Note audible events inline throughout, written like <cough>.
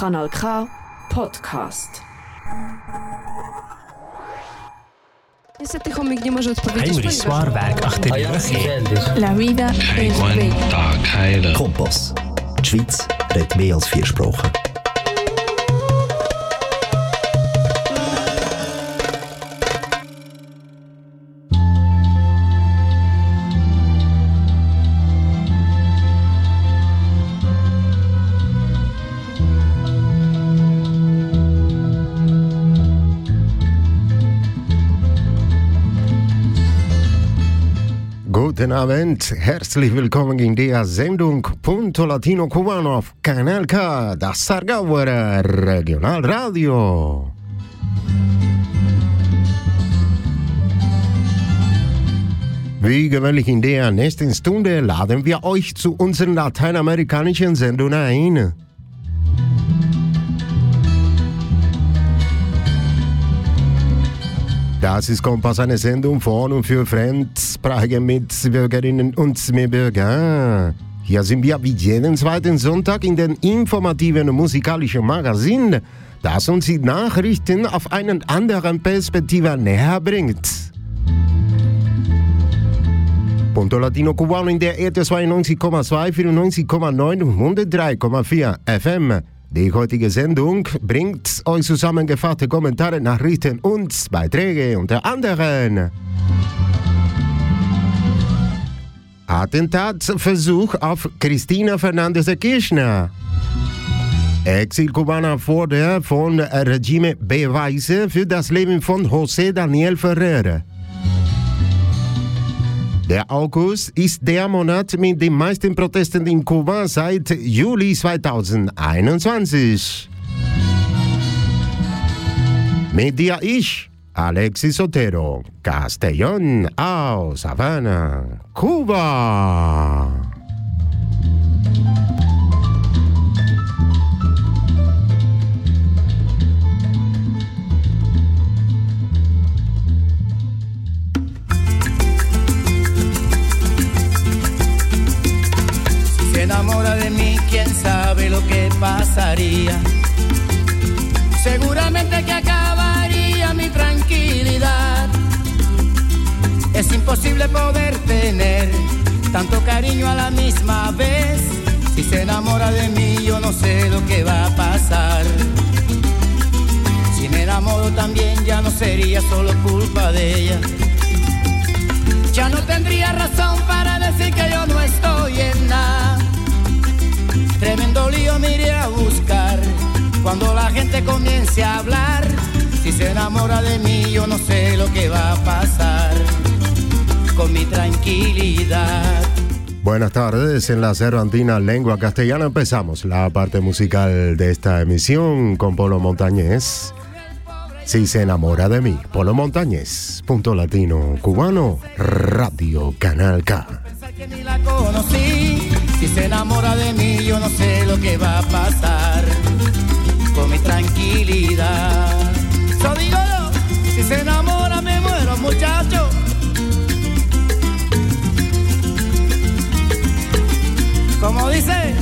Kanal K Podcast. Niestety chomik nie może odpowiedzieć. Heinrich Swarberg die Rüche. La vida es bella. Kompass. Die Schweiz redet mehr als vier Sprachen. Guten Abend, herzlich willkommen in der Sendung Punto Latino Cubano auf Kanal K, das Sargauer Regionalradio. Wie gewöhnlich in der nächsten Stunde laden wir euch zu unseren lateinamerikanischen Sendungen ein. Das ist Kompass, eine Sendung von und für fremdsprachige Mitbürgerinnen und Mitbürger. Hier sind wir wie jeden zweiten Sonntag in den informativen musikalischen Magazin, das uns die Nachrichten auf einen anderen Perspektive näher bringt. Punto Latino Cubano in der Erde 92,2, 94,9 und 103,4 FM. Die heutige Sendung bringt euch zusammengefasste Kommentare, Nachrichten und Beiträge unter anderem. Attentatversuch auf Cristina Fernandez de Kirchner. Exil-Kubaner fordert von Regime Beweise für das Leben von José Daniel Ferrer. Der August ist der Monat mit den meisten Protesten in Kuba seit Juli 2021. Mit dir ich, Alexis Otero, Castellón aus Havana, Kuba. Quién sabe lo que pasaría. Seguramente que acabaría mi tranquilidad. Es imposible poder tener tanto cariño a la misma vez. Si se enamora de mí, yo no sé lo que va a pasar. Si me enamoro también, ya no sería solo culpa de ella. Ya no tendría razón para decir que yo no estoy en nada. Tremendo lío me iré a buscar cuando la gente comience a hablar. Si se enamora de mí, yo no sé lo que va a pasar con mi tranquilidad. Buenas tardes, en la Cervantina Lengua Castellana empezamos la parte musical de esta emisión con Polo Montañez. Si se enamora de mí, Polo Montañez, punto latino cubano, Radio Canal K. Pensar que ni la conocí. Si se enamora de mí, yo no sé lo que va a pasar con mi tranquilidad. Eso digo yo, si se enamora me muero, muchacho. Como dice,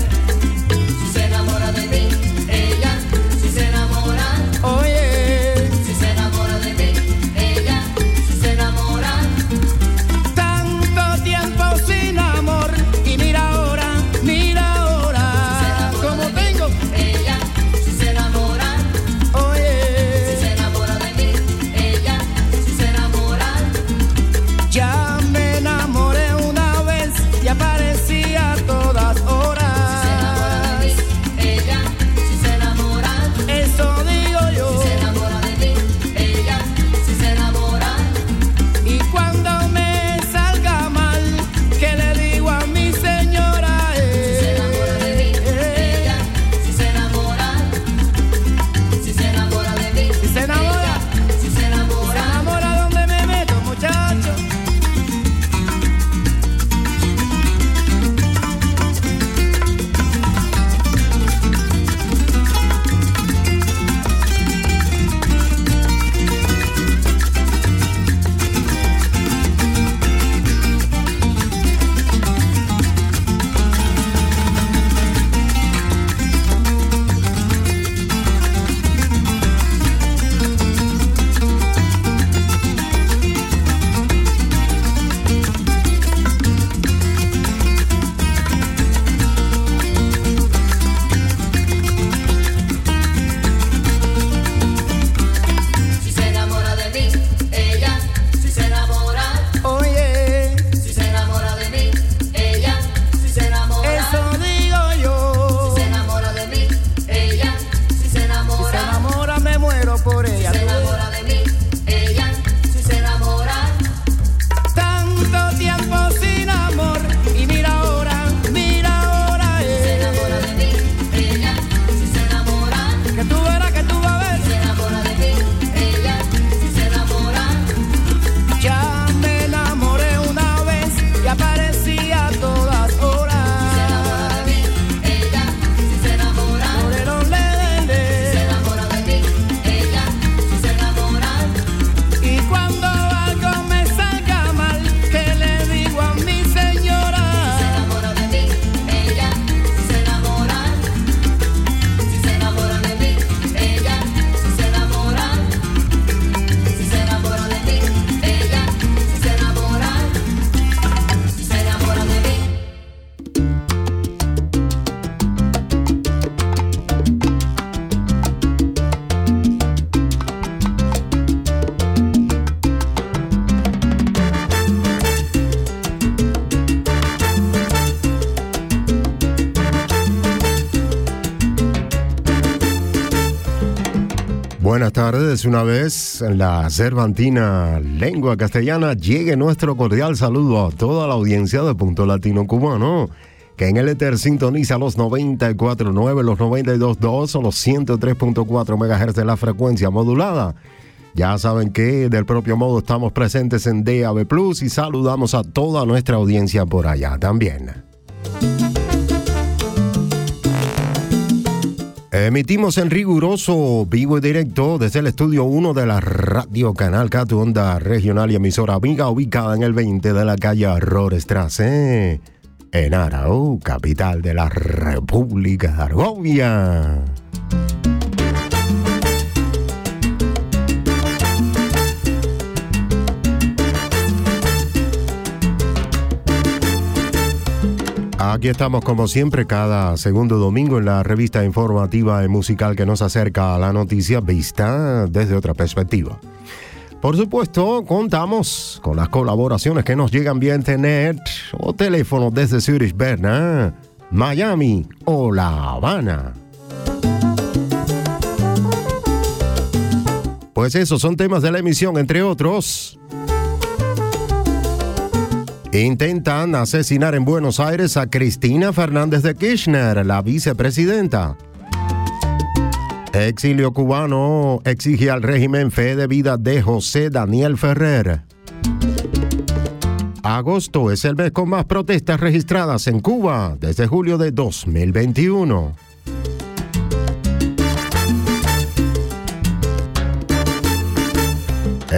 una vez en la Cervantina lengua castellana llegue nuestro cordial saludo a toda la audiencia de Punto Latino Cubano, que en el Ether sintoniza los 94.9, los 92.2 o los 103.4 MHz de la frecuencia modulada. Ya saben que del propio modo estamos presentes en DAB Plus y saludamos a toda nuestra audiencia por allá también. Emitimos en riguroso, vivo y directo desde el estudio 1 de la Radio Canal Catu Onda Regional y emisora amiga ubicada en el 20 de la calle Rorestrasse, en Arau, capital de la República de Argovia. Aquí estamos como siempre cada segundo domingo en la revista informativa y musical que nos acerca a la noticia vista desde otra perspectiva. Por supuesto, contamos con las colaboraciones que nos llegan vía internet o teléfono desde Zurich, Berna, Miami o La Habana. Pues esos son temas de la emisión, entre otros. Intentan asesinar en Buenos Aires a Cristina Fernández de Kirchner, la vicepresidenta. Exilio cubano exige al régimen fe de vida de José Daniel Ferrer. Agosto es el mes con más protestas registradas en Cuba desde julio de 2021.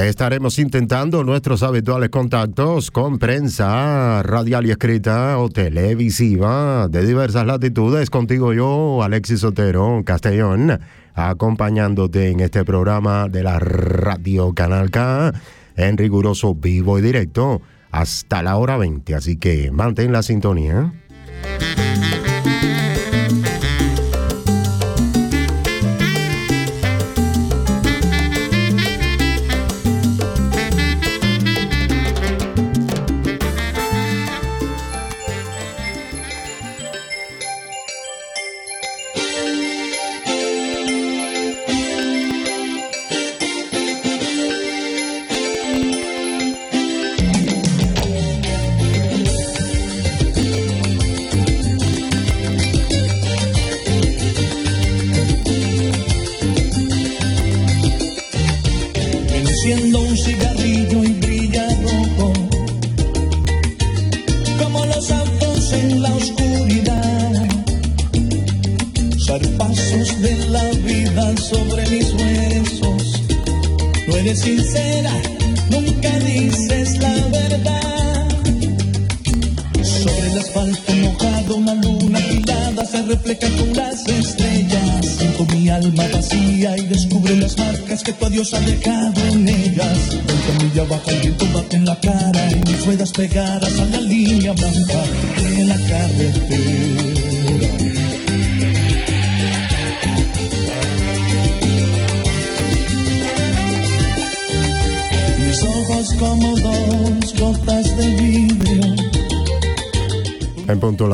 Estaremos intentando nuestros habituales contactos con prensa radial y escrita o televisiva de diversas latitudes. Contigo yo, Alexis Otero, Castellón, acompañándote en este programa de la Radio Canal K en riguroso vivo y directo hasta la hora 20. Así que mantén la sintonía.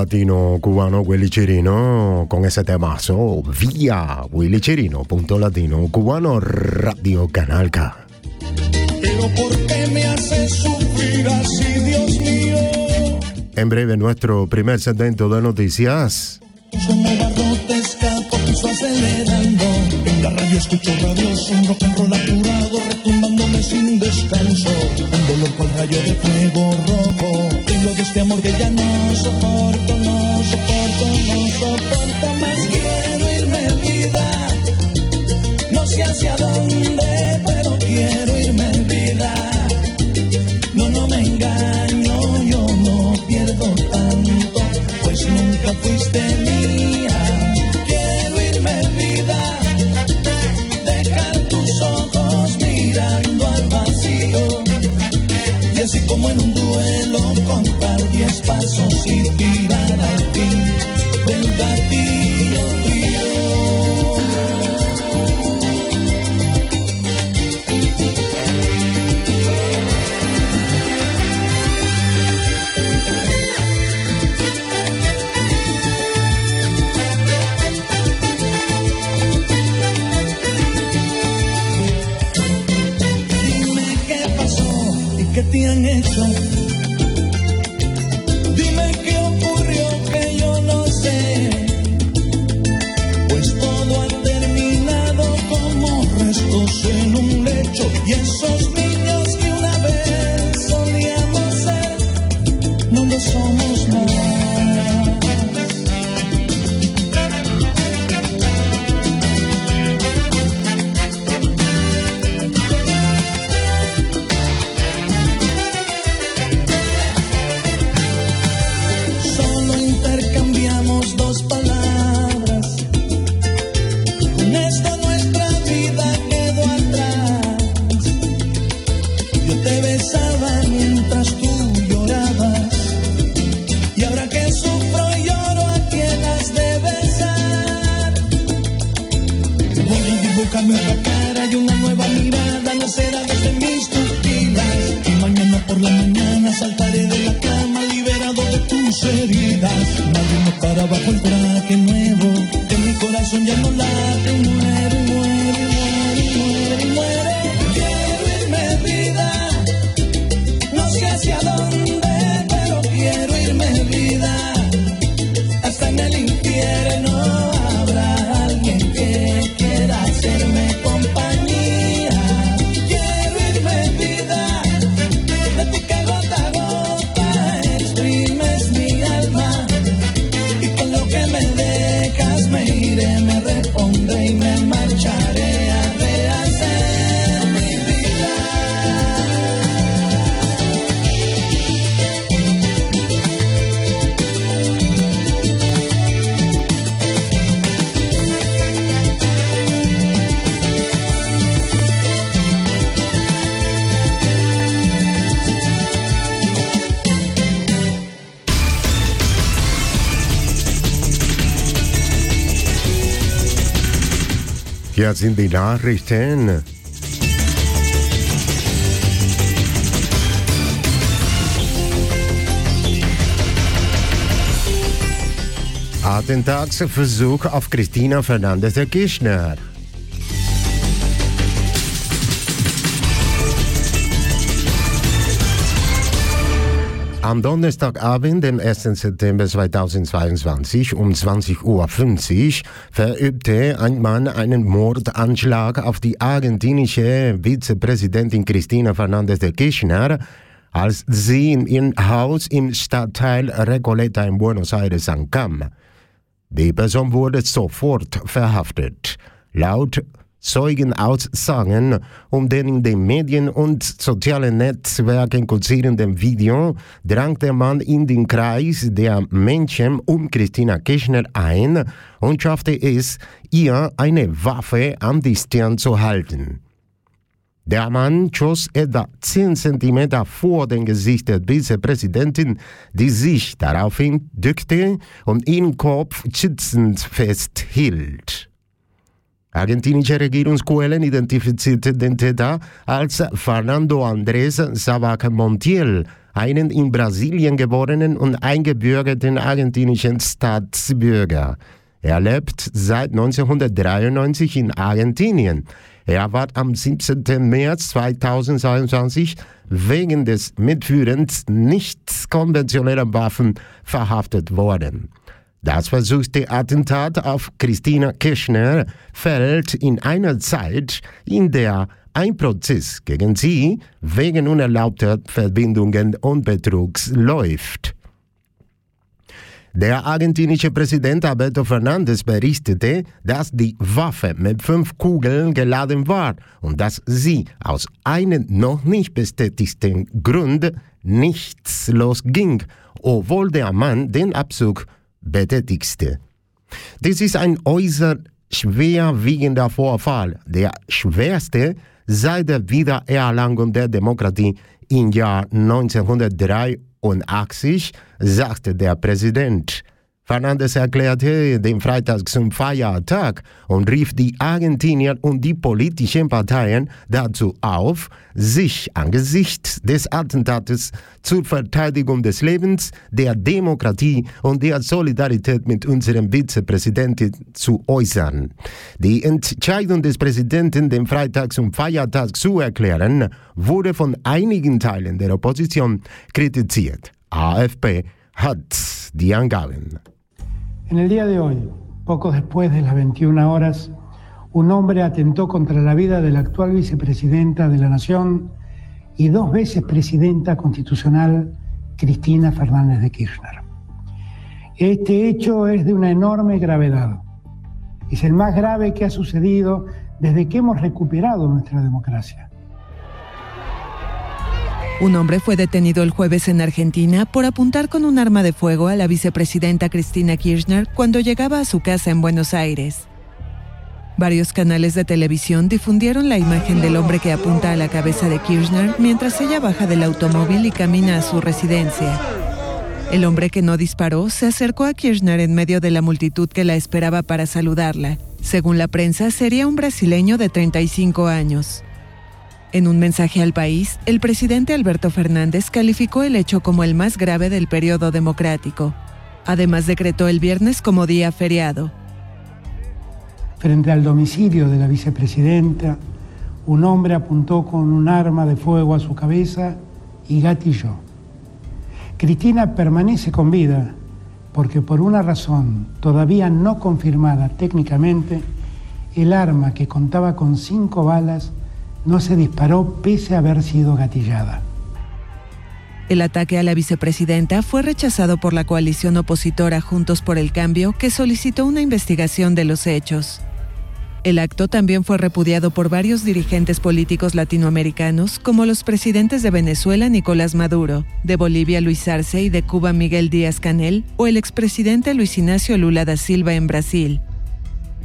En punto latino cubano Willy Chirino con ese temazo vía Willy Chirino, punto latino cubano Radio Canal K. Pero ¿por qué me haces sufrir así? En breve nuestro primer segmento de noticias. Como barrote escapo, piso acelerando. En la radio escucho radioso, un rock and roll apurado, retumbándome sin descanso. Un dolor con rayo de fuego rojo. Tengo de este amor que ya no soporto, no soporto, no soporto más. Quiero irme vida. No sé hacia dónde, Hier sind die Nachrichten. Attentatsversuch auf Christina Fernandez de Kirchner. Am Donnerstagabend, dem 1. September 2022 um 20.50 Uhr verübte ein Mann einen Mordanschlag auf die argentinische Vizepräsidentin Cristina Fernandez de Kirchner, als sie in ihrem Haus im Stadtteil Recoleta in Buenos Aires ankam. Die Person wurde sofort verhaftet. Laut Zeugenaussagen um den in den Medien und sozialen Netzwerken kursierenden Video drang der Mann in den Kreis der Menschen um Christina Kirchner ein und schaffte es, ihr eine Waffe am Distanz zu halten. Der Mann schoss etwa 10 Zentimeter vor dem Gesicht der Vizepräsidentin, die sich daraufhin drückte und ihren Kopf schützend festhielt. Argentinische Regierungsquellen identifizierten den Täter als Fernando Andrés Sabac Montiel, einen in Brasilien geborenen und eingebürgerten argentinischen Staatsbürger. Er lebt seit 1993 in Argentinien. Er war am 17. März 2022 wegen des Mitführens nicht konventioneller Waffen verhaftet worden. Das versuchte Attentat auf Christina Kirchner fällt in einer Zeit, in der ein Prozess gegen sie wegen unerlaubter Verbindungen und Betrugs läuft. Der argentinische Präsident Alberto Fernandez berichtete, dass die Waffe mit fünf Kugeln geladen war und dass sie aus einem noch nicht bestätigten Grund nichts losging, obwohl der Mann den Abzug betätigte. Dies ist ein äußerst schwerwiegender Vorfall, der schwerste seit der Wiedererlangung der Demokratie im Jahr 1983, sagte der Präsident. Fernandes erklärte den Freitag zum Feiertag und rief die Argentinier und die politischen Parteien dazu auf, sich angesichts des Attentates zur Verteidigung des Lebens, der Demokratie und der Solidarität mit unserem Vizepräsidenten zu äußern. Die Entscheidung des Präsidenten, den Freitag zum Feiertag zu erklären, wurde von einigen Teilen der Opposition kritisiert. AFP hat die Angaben. En el día de hoy, poco después de las 21 horas, un hombre atentó contra la vida de la actual vicepresidenta de la Nación y dos veces presidenta constitucional, Cristina Fernández de Kirchner. Este hecho es de una enorme gravedad. Es el más grave que ha sucedido desde que hemos recuperado nuestra democracia. Un hombre fue detenido el jueves en Argentina por apuntar con un arma de fuego a la vicepresidenta Cristina Kirchner cuando llegaba a su casa en Buenos Aires. Varios canales de televisión difundieron la imagen del hombre que apunta a la cabeza de Kirchner mientras ella baja del automóvil y camina a su residencia. El hombre que no disparó se acercó a Kirchner en medio de la multitud que la esperaba para saludarla. Según la prensa, sería un brasileño de 35 años. En un mensaje al país, el presidente Alberto Fernández calificó el hecho como el más grave del periodo democrático. Además, decretó el viernes como día feriado. Frente al domicilio de la vicepresidenta, un hombre apuntó con un arma de fuego a su cabeza y gatilló. Cristina permanece con vida porque por una razón todavía no confirmada técnicamente, el arma que contaba con cinco balas no se disparó pese a haber sido gatillada. El ataque a la vicepresidenta fue rechazado por la coalición opositora Juntos por el Cambio, que solicitó una investigación de los hechos. El acto también fue repudiado por varios dirigentes políticos latinoamericanos, como los presidentes de Venezuela Nicolás Maduro, de Bolivia Luis Arce y de Cuba Miguel Díaz Canel, o el expresidente Luis Ignacio Lula da Silva en Brasil.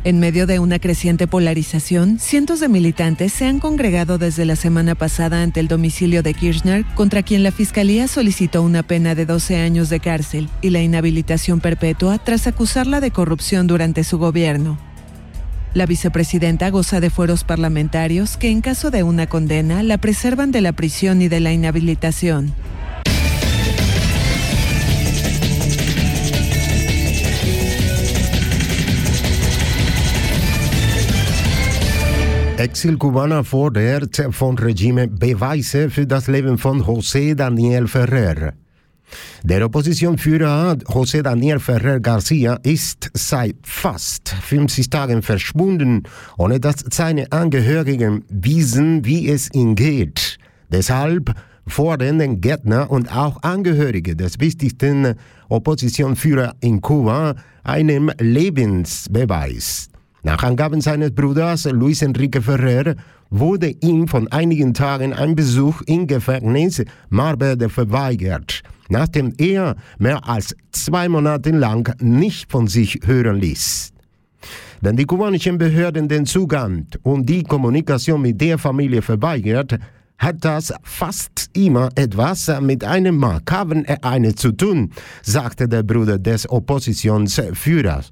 En medio de una creciente polarización, cientos de militantes se han congregado desde la semana pasada ante el domicilio de Kirchner, contra quien la Fiscalía solicitó una pena de 12 años de cárcel y la inhabilitación perpetua tras acusarla de corrupción durante su gobierno. La vicepresidenta goza de fueros parlamentarios que en caso de una condena la preservan de la prisión y de la inhabilitación. Exil-Kubaner fordert von Regime Beweise für das Leben von José Daniel Ferrer. Der Oppositionsführer José Daniel Ferrer Garcia ist seit fast 50 Tagen verschwunden, ohne dass seine Angehörigen wissen, wie es ihm geht. Deshalb fordern den Gärtner und auch Angehörige des wichtigsten Oppositionsführers in Kuba einen Lebensbeweis. Nach Angaben seines Bruders Luis Enrique Ferrer wurde ihm von einigen Tagen ein Besuch im Gefängnis Marberde verweigert, nachdem er mehr als zwei Monate lang nicht von sich hören ließ. Wenn die kubanischen Behörden den Zugang und die Kommunikation mit der Familie verweigert, hat das fast immer etwas mit einem makabren Ereignis zu tun, sagte der Bruder des Oppositionsführers.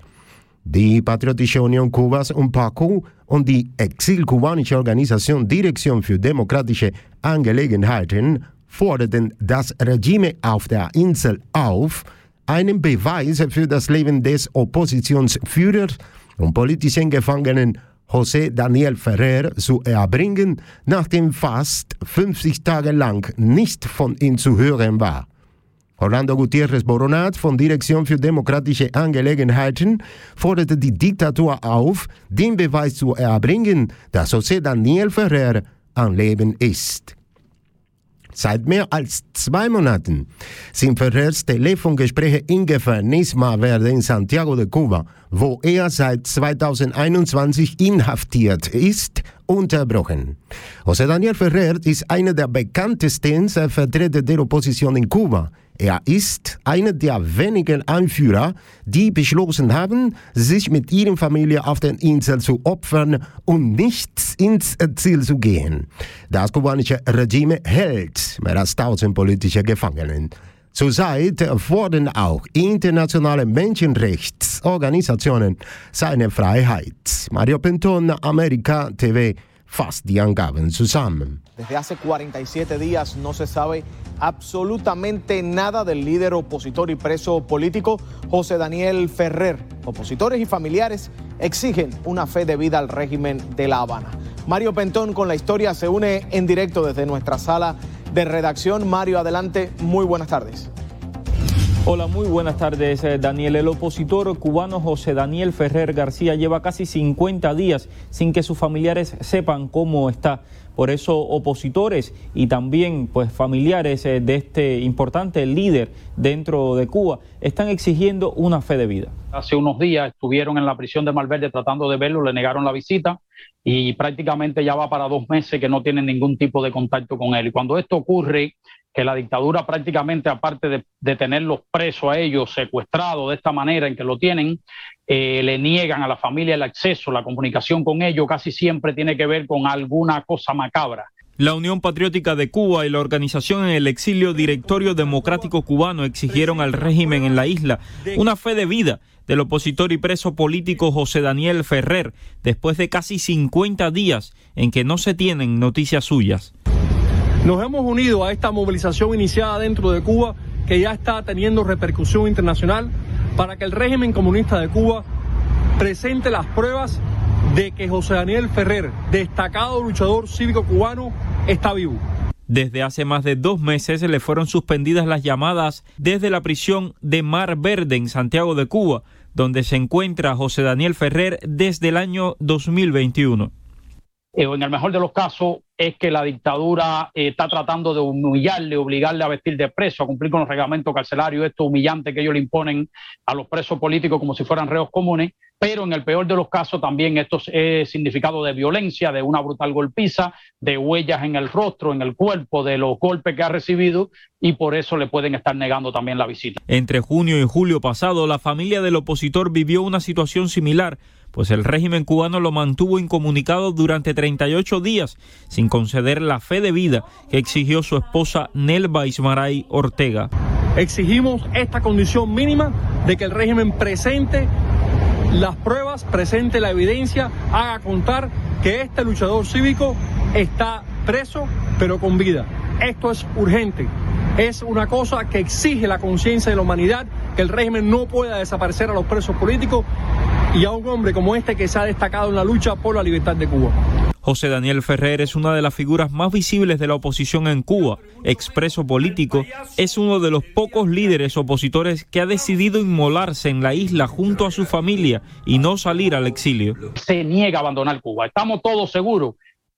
Die Patriotische Union Kubas und PACU und die exilkubanische Organisation Direktion für demokratische Angelegenheiten forderten das Regime auf der Insel auf, einen Beweis für das Leben des Oppositionsführers und politischen Gefangenen José Daniel Ferrer zu erbringen, nachdem fast 50 Tage lang nicht von ihm zu hören war. Orlando Gutierrez Boronat von Direktion für demokratische Angelegenheiten forderte die Diktatur auf, den Beweis zu erbringen, dass José Daniel Ferrer am Leben ist. Seit mehr als zwei Monaten sind Ferrers Telefongespräche in Gefängnis Verde in Santiago de Cuba, wo er seit 2021 inhaftiert ist, unterbrochen. José Daniel Ferrer ist einer der bekanntesten Vertreter der Opposition in Kuba. Er ist einer der wenigen Anführer, die beschlossen haben, sich mit ihrer Familie auf den Insel zu opfern und nicht ins Ziel zu gehen. Das kubanische Regime hält mehr als 1000 politische Gefangenen. Zurzeit fordern auch internationale Menschenrechtsorganisationen seine Freiheit. Mario Penton, Amerika TV, fasst die Angaben zusammen. Desde hace 47 días no se sabe absolutamente nada del líder opositor y preso político José Daniel Ferrer. Opositores y familiares exigen una fe de vida al régimen de La Habana. Mario Pentón con la historia se une en directo desde nuestra sala de redacción. Mario, adelante, muy buenas tardes. Hola, muy buenas tardes, eh, Daniel. El opositor cubano José Daniel Ferrer García lleva casi 50 días sin que sus familiares sepan cómo está. Por eso opositores y también pues familiares eh, de este importante líder dentro de Cuba están exigiendo una fe de vida. Hace unos días estuvieron en la prisión de Malverde tratando de verlo, le negaron la visita y prácticamente ya va para dos meses que no tienen ningún tipo de contacto con él. Y cuando esto ocurre, que la dictadura prácticamente, aparte de, tenerlos presos a ellos, secuestrados de esta manera en que lo tienen, eh, le niegan a la familia el acceso, la comunicación con ellos casi siempre tiene que ver con alguna cosa macabra. La Unión Patriótica de Cuba y la organización en el exilio Directorio Democrático Cubano exigieron al régimen en la isla una fe de vida del opositor y preso político José Daniel Ferrer, después de casi 50 días en que no se tienen noticias suyas. Nos hemos unido a esta movilización iniciada dentro de Cuba que ya está teniendo repercusión internacional para que el régimen comunista de Cuba presente las pruebas de que José Daniel Ferrer, destacado luchador cívico cubano, está vivo. Desde hace más de dos meses le fueron suspendidas las llamadas desde la prisión de Mar Verde en Santiago de Cuba, donde se encuentra José Daniel Ferrer desde el año 2021. Eh, en el mejor de los casos, es que la dictadura eh, está tratando de humillarle, obligarle a vestir de preso, a cumplir con los reglamentos carcelarios, esto humillante que ellos le imponen a los presos políticos como si fueran reos comunes, pero en el peor de los casos también esto es significado de violencia, de una brutal golpiza, de huellas en el rostro, en el cuerpo, de los golpes que ha recibido y por eso le pueden estar negando también la visita. Entre junio y julio pasado, la familia del opositor vivió una situación similar pues el régimen cubano lo mantuvo incomunicado durante 38 días sin conceder la fe de vida que exigió su esposa Nelva Ismaray Ortega. Exigimos esta condición mínima de que el régimen presente las pruebas, presente la evidencia, haga contar que este luchador cívico está preso pero con vida. Esto es urgente. Es una cosa que exige la conciencia de la humanidad, que el régimen no pueda desaparecer a los presos políticos y a un hombre como este que se ha destacado en la lucha por la libertad de Cuba. José Daniel Ferrer es una de las figuras más visibles de la oposición en Cuba. Expreso político, es uno de los pocos líderes opositores que ha decidido inmolarse en la isla junto a su familia y no salir al exilio. Se niega a abandonar Cuba. Estamos todos seguros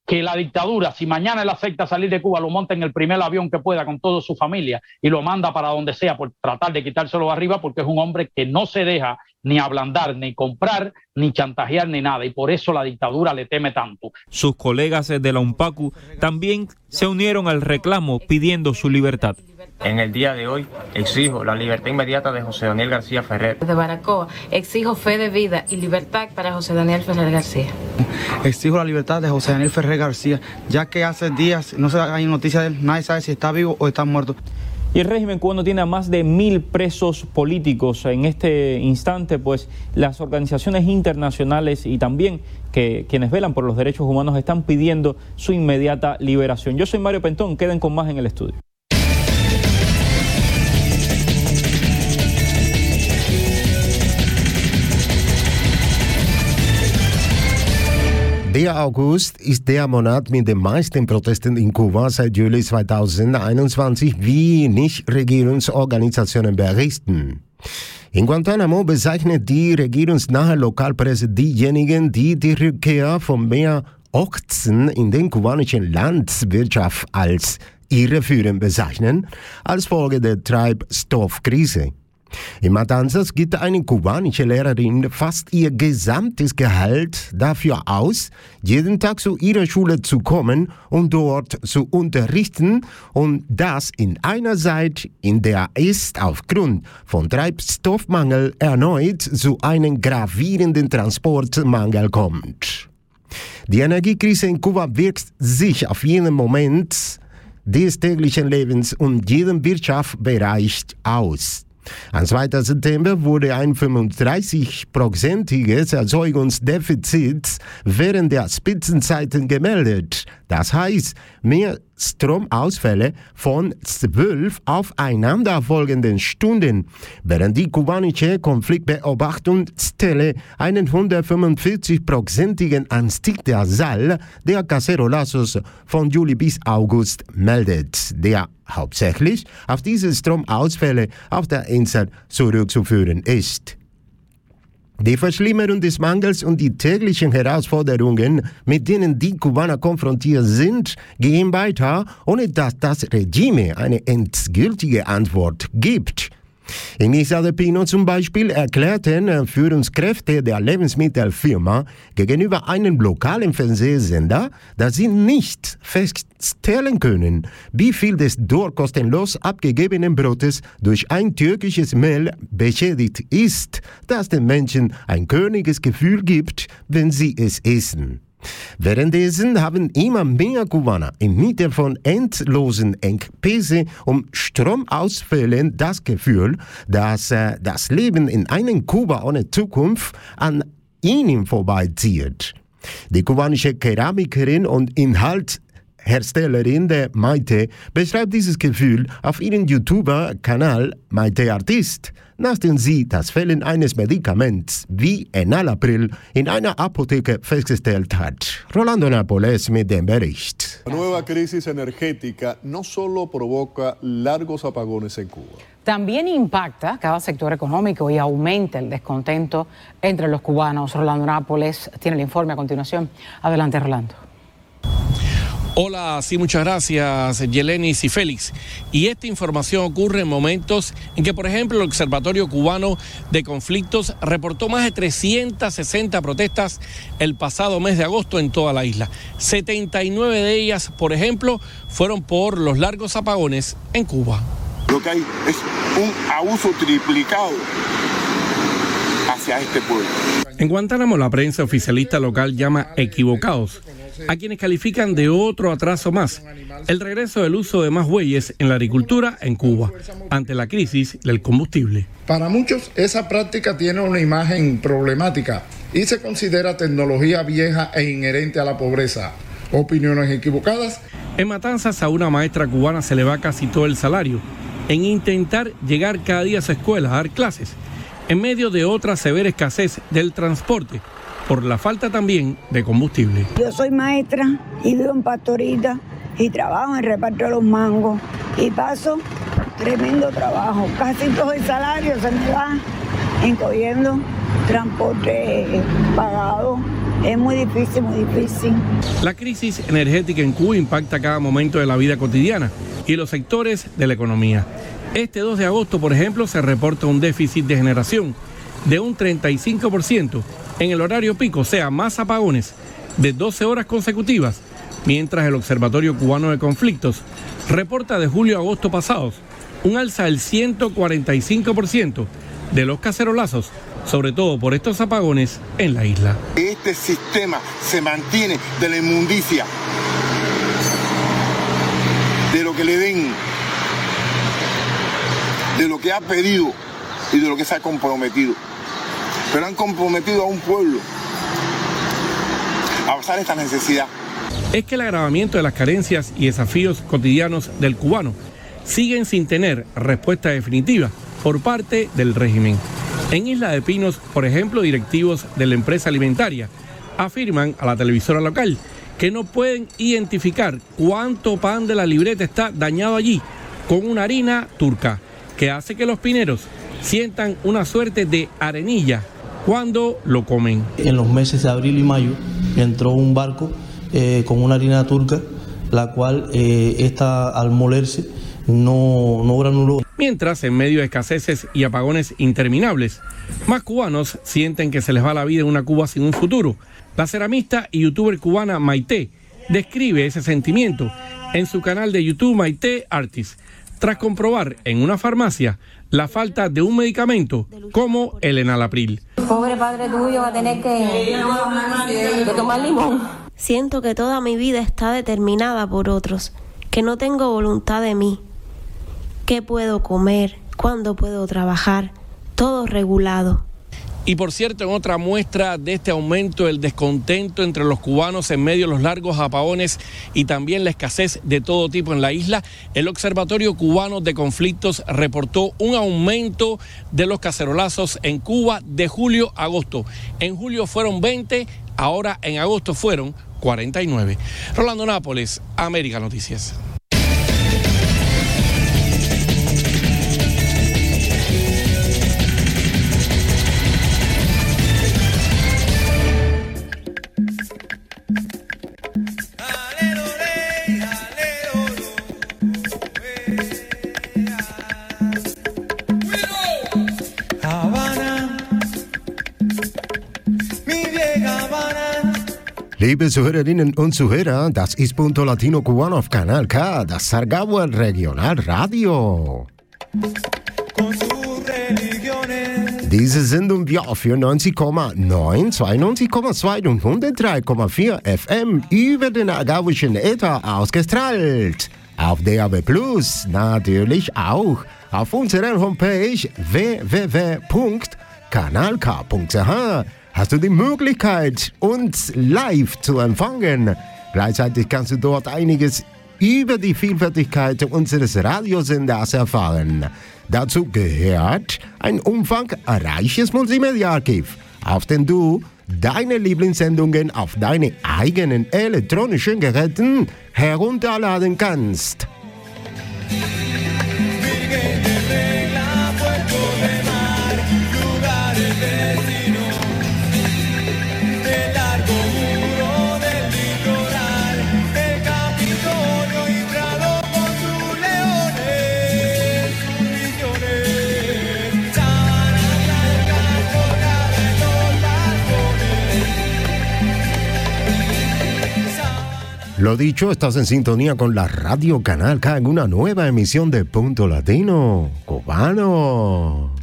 que la dictadura, si mañana él acepta salir de Cuba, lo monta en el primer avión que pueda con toda su familia y lo manda para donde sea por tratar de quitárselo arriba, porque es un hombre que no se deja ni ablandar, ni comprar, ni chantajear, ni nada. Y por eso la dictadura le teme tanto. Sus colegas de la UNPACU también se unieron al reclamo pidiendo su libertad. En el día de hoy exijo la libertad inmediata de José Daniel García Ferrer. De Baracoa, exijo fe de vida y libertad para José Daniel Ferrer García. Exijo la libertad de José Daniel Ferrer García, ya que hace días no se hay noticia de él, nadie sabe si está vivo o está muerto. Y el régimen cubano tiene a más de mil presos políticos. En este instante, pues las organizaciones internacionales y también que quienes velan por los derechos humanos están pidiendo su inmediata liberación. Yo soy Mario Pentón, queden con más en el estudio. Der August ist der Monat mit den meisten Protesten in Kuba seit Juli 2021, wie Nichtregierungsorganisationen berichten. In Guantanamo bezeichnet die regierungsnahe Lokalpresse diejenigen, die die Rückkehr von mehr Ochsen in den kubanischen Landwirtschaft als irreführend bezeichnen, als Folge der Treibstoffkrise. In Matanzas gibt eine kubanische Lehrerin fast ihr gesamtes Gehalt dafür aus, jeden Tag zu ihrer Schule zu kommen und dort zu unterrichten und das in einer Zeit, in der es aufgrund von Treibstoffmangel erneut zu einem gravierenden Transportmangel kommt. Die Energiekrise in Kuba wirkt sich auf jeden Moment des täglichen Lebens und jedem Wirtschaftsbereich aus. Am 2. September wurde ein 35-prozentiges Erzeugungsdefizit während der Spitzenzeiten gemeldet. Das heißt, mehr Stromausfälle von zwölf aufeinanderfolgenden Stunden, während die kubanische Konfliktbeobachtungsstelle einen 145-prozentigen Anstieg der Zahl der Cacerolazos von Juli bis August meldet, der hauptsächlich auf diese Stromausfälle auf der Insel zurückzuführen ist. Die Verschlimmerung des Mangels und die täglichen Herausforderungen, mit denen die Kubaner konfrontiert sind, gehen weiter, ohne dass das Regime eine endgültige Antwort gibt. In Isla de Pino zum Beispiel erklärten Führungskräfte der Lebensmittelfirma gegenüber einem lokalen Fernsehsender, dass sie nicht feststellen können, wie viel des dort kostenlos abgegebenen Brotes durch ein türkisches Mehl beschädigt ist, das den Menschen ein königes Gefühl gibt, wenn sie es essen. Währenddessen haben immer mehr Kubaner inmitten von endlosen Engpässe um Stromausfällen das Gefühl, dass äh, das Leben in einem Kuba ohne Zukunft an ihnen vorbeizieht. Die kubanische Keramikerin und Inhalt Herstellerin der Maite beschreibt dieses Gefühl auf ihrem YouTuber-Kanal Maite Artist, nachdem sie das Fehlen eines Medikaments wie Enalapril in einer Apotheke festgestellt hat. Rolando Napoles mit dem Bericht. La nueva crisis energética no solo provoca largos apagones en Cuba. También impacta cada sector económico y aumenta el descontento entre los cubanos. Rolando Nápoles tiene el informe a continuación. Adelante, Rolando. Hola, sí, muchas gracias, Yelenis y Félix. Y esta información ocurre en momentos en que, por ejemplo, el Observatorio Cubano de Conflictos reportó más de 360 protestas el pasado mes de agosto en toda la isla. 79 de ellas, por ejemplo, fueron por los largos apagones en Cuba. Lo que hay es un abuso triplicado hacia este pueblo. En Guantánamo, la prensa oficialista local llama equivocados a quienes califican de otro atraso más, el regreso del uso de más bueyes en la agricultura en Cuba, ante la crisis del combustible. Para muchos esa práctica tiene una imagen problemática y se considera tecnología vieja e inherente a la pobreza. Opiniones equivocadas. En Matanzas a una maestra cubana se le va casi todo el salario en intentar llegar cada día a su escuela a dar clases, en medio de otra severa escasez del transporte por la falta también de combustible. Yo soy maestra y vivo en Pastorita y trabajo en reparto de los mangos y paso tremendo trabajo. Casi todo el salario se me va encogiendo transporte pagado. Es muy difícil, muy difícil. La crisis energética en Cuba impacta cada momento de la vida cotidiana y los sectores de la economía. Este 2 de agosto, por ejemplo, se reporta un déficit de generación de un 35% en el horario pico, sea, más apagones de 12 horas consecutivas, mientras el Observatorio Cubano de Conflictos reporta de julio a agosto pasados un alza del 145% de los cacerolazos, sobre todo por estos apagones en la isla. Este sistema se mantiene de la inmundicia, de lo que le den, de lo que ha pedido y de lo que se ha comprometido pero han comprometido a un pueblo a pasar esta necesidad. Es que el agravamiento de las carencias y desafíos cotidianos del cubano siguen sin tener respuesta definitiva por parte del régimen. En Isla de Pinos, por ejemplo, directivos de la empresa alimentaria afirman a la televisora local que no pueden identificar cuánto pan de la libreta está dañado allí con una harina turca que hace que los pineros sientan una suerte de arenilla cuando lo comen. En los meses de abril y mayo entró un barco eh, con una harina turca, la cual eh, esta, al molerse no, no granuló. Mientras, en medio de escaseces y apagones interminables, más cubanos sienten que se les va la vida en una Cuba sin un futuro. La ceramista y youtuber cubana Maite describe ese sentimiento en su canal de YouTube Maite Artist, tras comprobar en una farmacia la falta de un medicamento como el enalapril. Pobre padre tuyo va a tener que, que tomar limón. Siento que toda mi vida está determinada por otros que no tengo voluntad de mí. ¿Qué puedo comer? ¿Cuándo puedo trabajar? Todo regulado. Y por cierto, en otra muestra de este aumento del descontento entre los cubanos en medio de los largos apagones y también la escasez de todo tipo en la isla, el Observatorio Cubano de Conflictos reportó un aumento de los cacerolazos en Cuba de julio a agosto. En julio fueron 20, ahora en agosto fueron 49. Rolando Nápoles, América Noticias. Liebe Zuhörerinnen und Zuhörer, das ist Punto Latino Cubano auf Kanal K, das Sargabo Regionalradio. Diese Sendung wir auf 94,9, 92,2 und 103,4 FM über den agawischen Äther ausgestrahlt. Auf DAB Plus natürlich auch auf unserer Homepage www.kanalk.ch hast du die Möglichkeit, uns live zu empfangen. Gleichzeitig kannst du dort einiges über die Vielfältigkeit unseres Radiosenders erfahren. Dazu gehört ein umfangreiches Multimedia-Archiv, auf dem du deine Lieblingssendungen auf deine eigenen elektronischen Geräten herunterladen kannst. Lo dicho, estás en sintonía con la Radio Canal K en una nueva emisión de Punto Latino Cubano.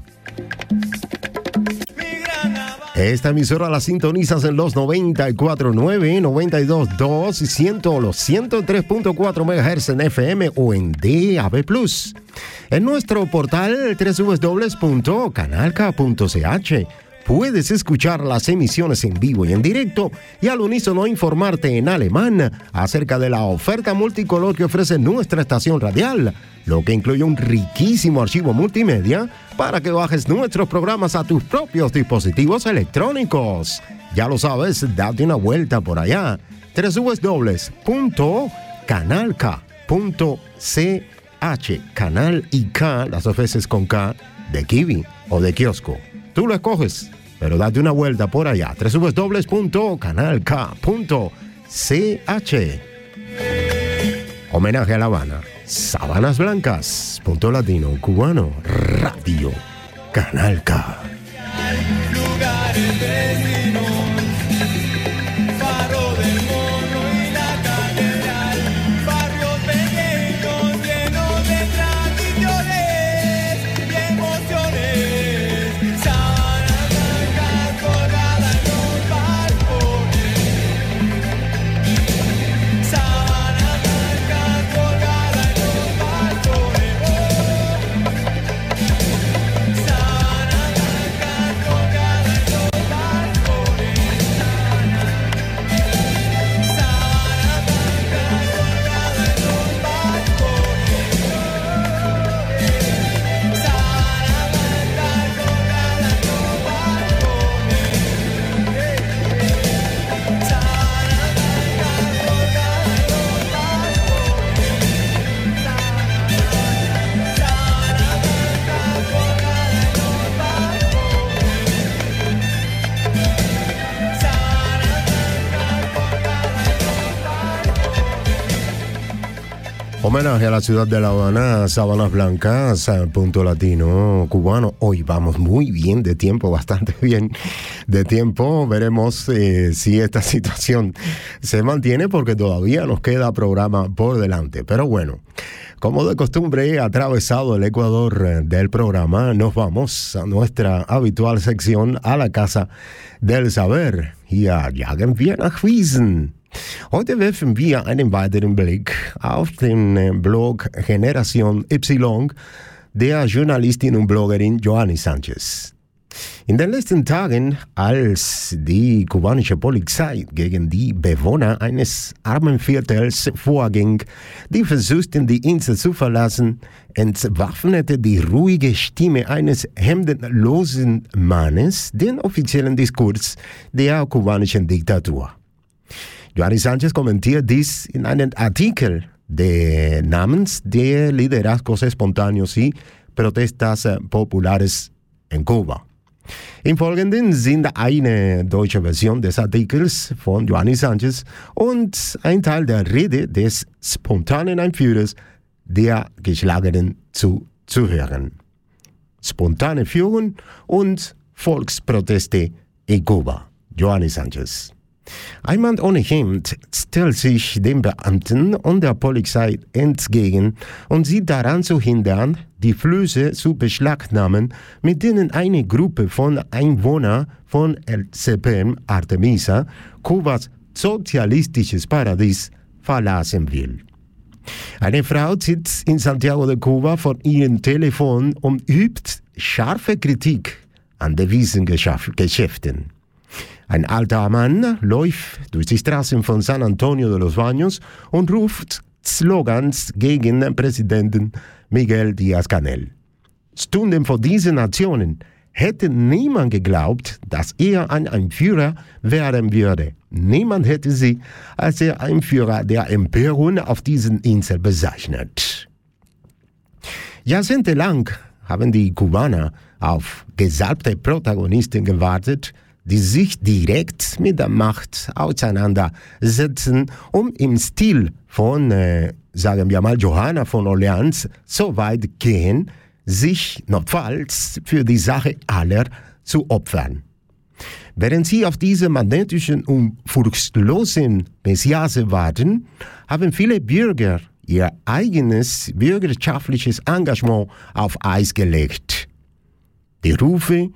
Esta emisora la sintonizas en los 94.9, 92.2 y 100, los 103.4 MHz en FM o en DAB+. En nuestro portal www.canalk.ch puedes escuchar las emisiones en vivo y en directo y al unísono informarte en alemán acerca de la oferta multicolor que ofrece nuestra estación radial, lo que incluye un riquísimo archivo multimedia para que bajes nuestros programas a tus propios dispositivos electrónicos. Ya lo sabes, date una vuelta por allá. www.canalk.ch Canal y K, las veces con K, de Kiwi o de kiosco. Tú lo escoges, pero date una vuelta por allá. www.canalk.ch Homenaje a La Habana. Sábanas Blancas. Punto Latino Cubano. Radio. Canal K. Homenaje a la ciudad de La Habana, Sábanas Blancas, punto latino cubano. Hoy vamos muy bien de tiempo, <laughs> bastante bien de tiempo. Veremos eh, si esta <laughs> situación se mantiene porque todavía nos queda programa por delante. Pero bueno, como de costumbre, atravesado el Ecuador del programa, nos vamos a nuestra habitual sección a la Casa del Saber a Jagen Viena Heute werfen wir einen weiteren Blick auf den äh, Blog Generation Y der Journalistin und Bloggerin Joanny Sanchez. In den letzten Tagen, als die kubanische Polizei gegen die Bewohner eines armen Viertels vorging, die versuchten, die Insel zu verlassen, entwaffnete die ruhige Stimme eines hemdenlosen Mannes den offiziellen Diskurs der kubanischen Diktatur. Joanny Sanchez kommentiert dies in einem Artikel de namens de liderazgos espontáneos y protestas populares en Cuba. Im Folgenden sind eine deutsche Version des Artikels von Joanny Sanchez und ein Teil der Rede des spontanen Anführers der Geschlagenen zu, zu. Spontane Führung und Volksproteste in Kuba. Joanny Sanchez. Ein Mann ohne Hemd stellt sich dem Beamten und der Polizei entgegen und sie daran zu hindern, die Flüsse zu beschlagnahmen, mit denen eine Gruppe von Einwohnern von El Cepem Artemisa, Kubas sozialistisches Paradies, verlassen will. Eine Frau sitzt in Santiago de Cuba vor ihrem Telefon und übt scharfe Kritik an Devisengeschäften. Ein alter Mann läuft durch die Straßen von San Antonio de los Baños und ruft Slogans gegen Präsidenten Miguel Díaz-Canel. Stunden vor diesen Nationen hätte niemand geglaubt, dass er ein Anführer werden würde. Niemand hätte sie als der Anführer der Empörung auf diesen Insel bezeichnet. Jahrzehntelang haben die Kubaner auf gesalbte Protagonisten gewartet, die sich direkt mit der Macht auseinandersetzen, um im Stil von, äh, sagen wir mal, Johanna von Orleans so weit gehen, sich notfalls für die Sache aller zu opfern. Während sie auf diese magnetischen und furchtlosen Messiase warten, haben viele Bürger ihr eigenes bürgerschaftliches Engagement auf Eis gelegt. Die Rufe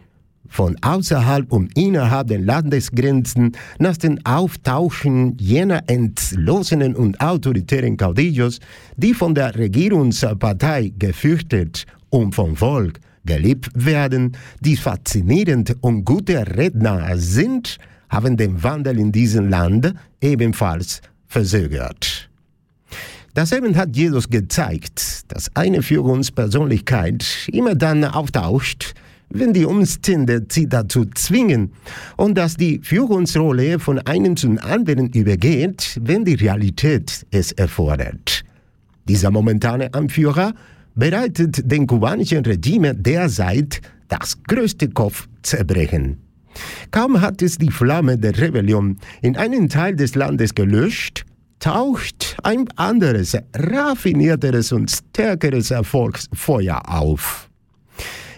von außerhalb und innerhalb der Landesgrenzen nach dem Auftauchen jener entlosenen und autoritären Caudillos, die von der Regierungspartei gefürchtet und vom Volk geliebt werden, die faszinierend und gute Redner sind, haben den Wandel in diesem Land ebenfalls verzögert. Das eben hat Jesus gezeigt, dass eine Führungspersönlichkeit immer dann auftaucht, wenn die Umstände sie dazu zwingen und dass die Führungsrolle von einem zum anderen übergeht, wenn die Realität es erfordert. Dieser momentane Anführer bereitet dem kubanischen Regime derzeit das größte Kopfzerbrechen. Kaum hat es die Flamme der Rebellion in einen Teil des Landes gelöscht, taucht ein anderes, raffinierteres und stärkeres Erfolgsfeuer auf.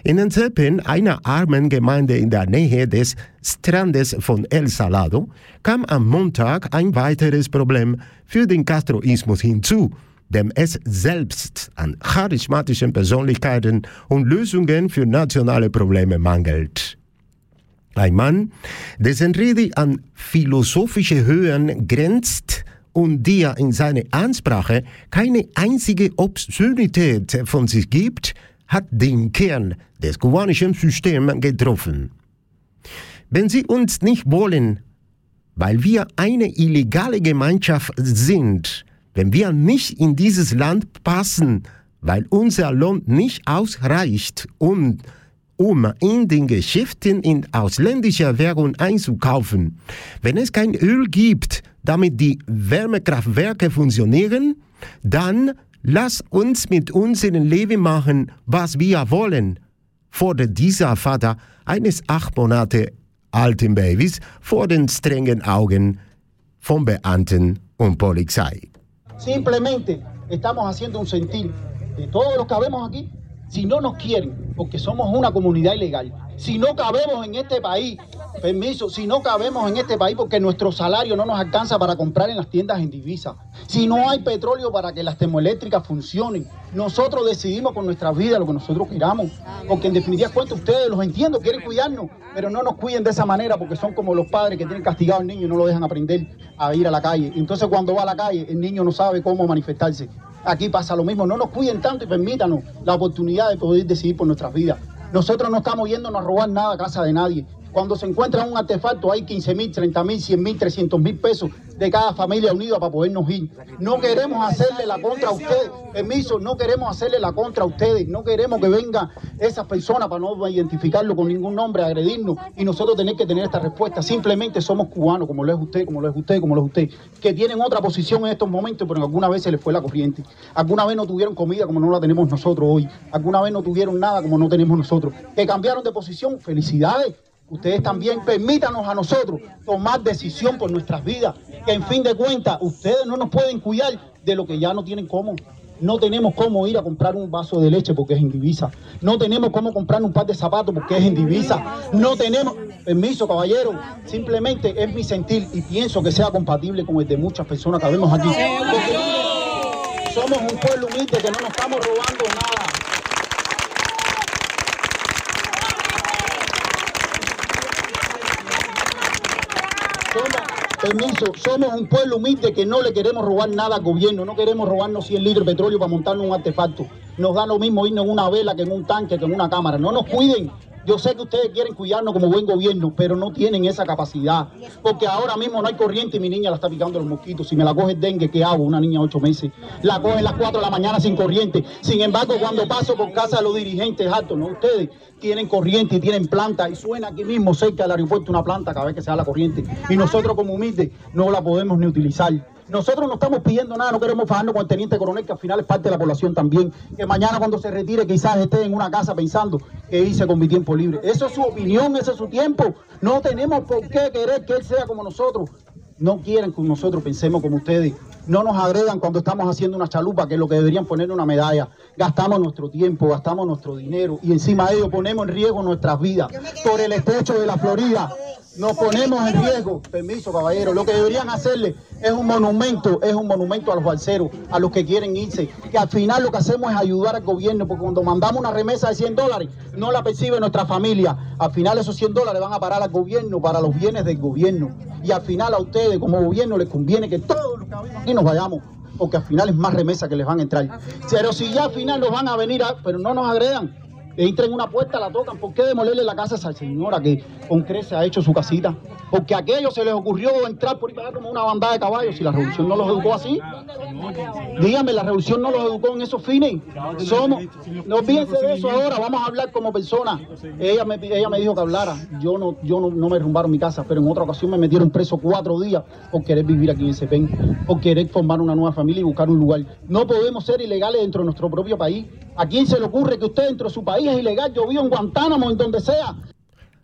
In Enzepen, einer armen Gemeinde in der Nähe des Strandes von El Salado, kam am Montag ein weiteres Problem für den Castroismus hinzu, dem es selbst an charismatischen Persönlichkeiten und Lösungen für nationale Probleme mangelt. Ein Mann, dessen Rede an philosophische Höhen grenzt und der in seiner Ansprache keine einzige Obszönität von sich gibt, hat den Kern des kubanischen Systems getroffen. Wenn Sie uns nicht wollen, weil wir eine illegale Gemeinschaft sind, wenn wir nicht in dieses Land passen, weil unser Lohn nicht ausreicht, um, um in den Geschäften in ausländischer Währung einzukaufen, wenn es kein Öl gibt, damit die Wärmekraftwerke funktionieren, dann Lass uns mit unserem Leben machen, was wir wollen, fordert dieser Vater eines acht Monate alten Babys vor den strengen Augen von Beamten und Polizei. Simplemente estamos haciendo un sentir de todos los que habemos aquí, si no nos quieren, porque somos una comunidad ilegal, si no cabemos en este país Permiso, si no cabemos en este país porque nuestro salario no nos alcanza para comprar en las tiendas en divisa, si no hay petróleo para que las termoeléctricas funcionen, nosotros decidimos con nuestra vida lo que nosotros queramos, porque en definitiva cuenta ustedes, los entiendo, quieren cuidarnos, pero no nos cuiden de esa manera porque son como los padres que tienen castigado al niño y no lo dejan aprender a ir a la calle. Entonces cuando va a la calle, el niño no sabe cómo manifestarse. Aquí pasa lo mismo, no nos cuiden tanto y permítanos la oportunidad de poder decidir por nuestras vidas. Nosotros no estamos yéndonos a robar nada a casa de nadie. Cuando se encuentra un artefacto hay 15 mil, 30 mil, 100 mil, 300 mil pesos de cada familia unida para podernos ir. No queremos hacerle la contra a ustedes. Permiso, no queremos hacerle la contra a ustedes. No queremos que vengan esas personas para no identificarlo con ningún nombre, agredirnos y nosotros tener que tener esta respuesta. Simplemente somos cubanos, como lo es usted, como lo es usted, como lo es usted, que tienen otra posición en estos momentos, pero alguna vez se les fue la corriente. Alguna vez no tuvieron comida como no la tenemos nosotros hoy. Alguna vez no tuvieron nada como no tenemos nosotros. Que cambiaron de posición, felicidades ustedes también permítanos a nosotros tomar decisión por nuestras vidas, que en fin de cuentas ustedes no nos pueden cuidar de lo que ya no tienen cómo. No tenemos cómo ir a comprar un vaso de leche porque es en divisa. No tenemos cómo comprar un par de zapatos porque es en divisa. No tenemos, permiso caballero, simplemente es mi sentir y pienso que sea compatible con el de muchas personas que vemos aquí. Porque somos un pueblo humilde que no nos estamos robando nada. Permiso, somos un pueblo humilde que no le queremos robar nada al gobierno, no queremos robarnos 100 litros de petróleo para montarnos un artefacto. Nos da lo mismo irnos en una vela que en un tanque, que en una cámara. No nos cuiden. Yo sé que ustedes quieren cuidarnos como buen gobierno, pero no tienen esa capacidad. Porque ahora mismo no hay corriente y mi niña la está picando los mosquitos. Si me la coge el dengue, ¿qué hago? Una niña de 8 meses. La coge a las 4 de la mañana sin corriente. Sin embargo, cuando paso por casa de los dirigentes altos, no ustedes, tienen corriente y tienen planta y suena aquí mismo cerca del aeropuerto una planta cada vez que se da la corriente. Y nosotros como humildes no la podemos ni utilizar. Nosotros no estamos pidiendo nada, no queremos fajarnos con el teniente coronel, que al final es parte de la población también. Que mañana cuando se retire quizás esté en una casa pensando que hice con mi tiempo libre. Eso es su opinión, ese es su tiempo. No tenemos por qué querer que él sea como nosotros. No quieren que nosotros pensemos como ustedes. No nos agredan cuando estamos haciendo una chalupa, que es lo que deberían poner una medalla. Gastamos nuestro tiempo, gastamos nuestro dinero y encima de ello ponemos en riesgo nuestras vidas por el estrecho de la Florida nos ponemos en riesgo. Permiso, caballero. Lo que deberían hacerle es un monumento, es un monumento a los balseros, a los que quieren irse. Que al final lo que hacemos es ayudar al gobierno, porque cuando mandamos una remesa de 100 dólares, no la percibe nuestra familia. Al final esos 100 dólares van a parar al gobierno para los bienes del gobierno. Y al final a ustedes como gobierno les conviene que todos los que aquí nos vayamos porque al final es más remesa que les van a entrar. Pero si ya al final nos van a venir, a, pero no nos agredan, entren en una puerta, la tocan. ¿Por qué demolerle la casa a esa señora que con crece ha hecho su casita? Porque a aquellos se les ocurrió entrar por ahí para como una bandada de caballos y la revolución no los educó así. Díganme, la revolución no los educó en esos fines. Somos, no olvídense de eso ahora, vamos a hablar como personas. Ella me, ella me dijo que hablara. Yo no, yo no, no me derrumbaron mi casa, pero en otra ocasión me metieron preso cuatro días por querer vivir aquí en ese pen, por querer formar una nueva familia y buscar un lugar. No podemos ser ilegales dentro de nuestro propio país. ¿A quién se le ocurre que usted dentro de su país es ilegal? Yo vivo en Guantánamo, en donde sea.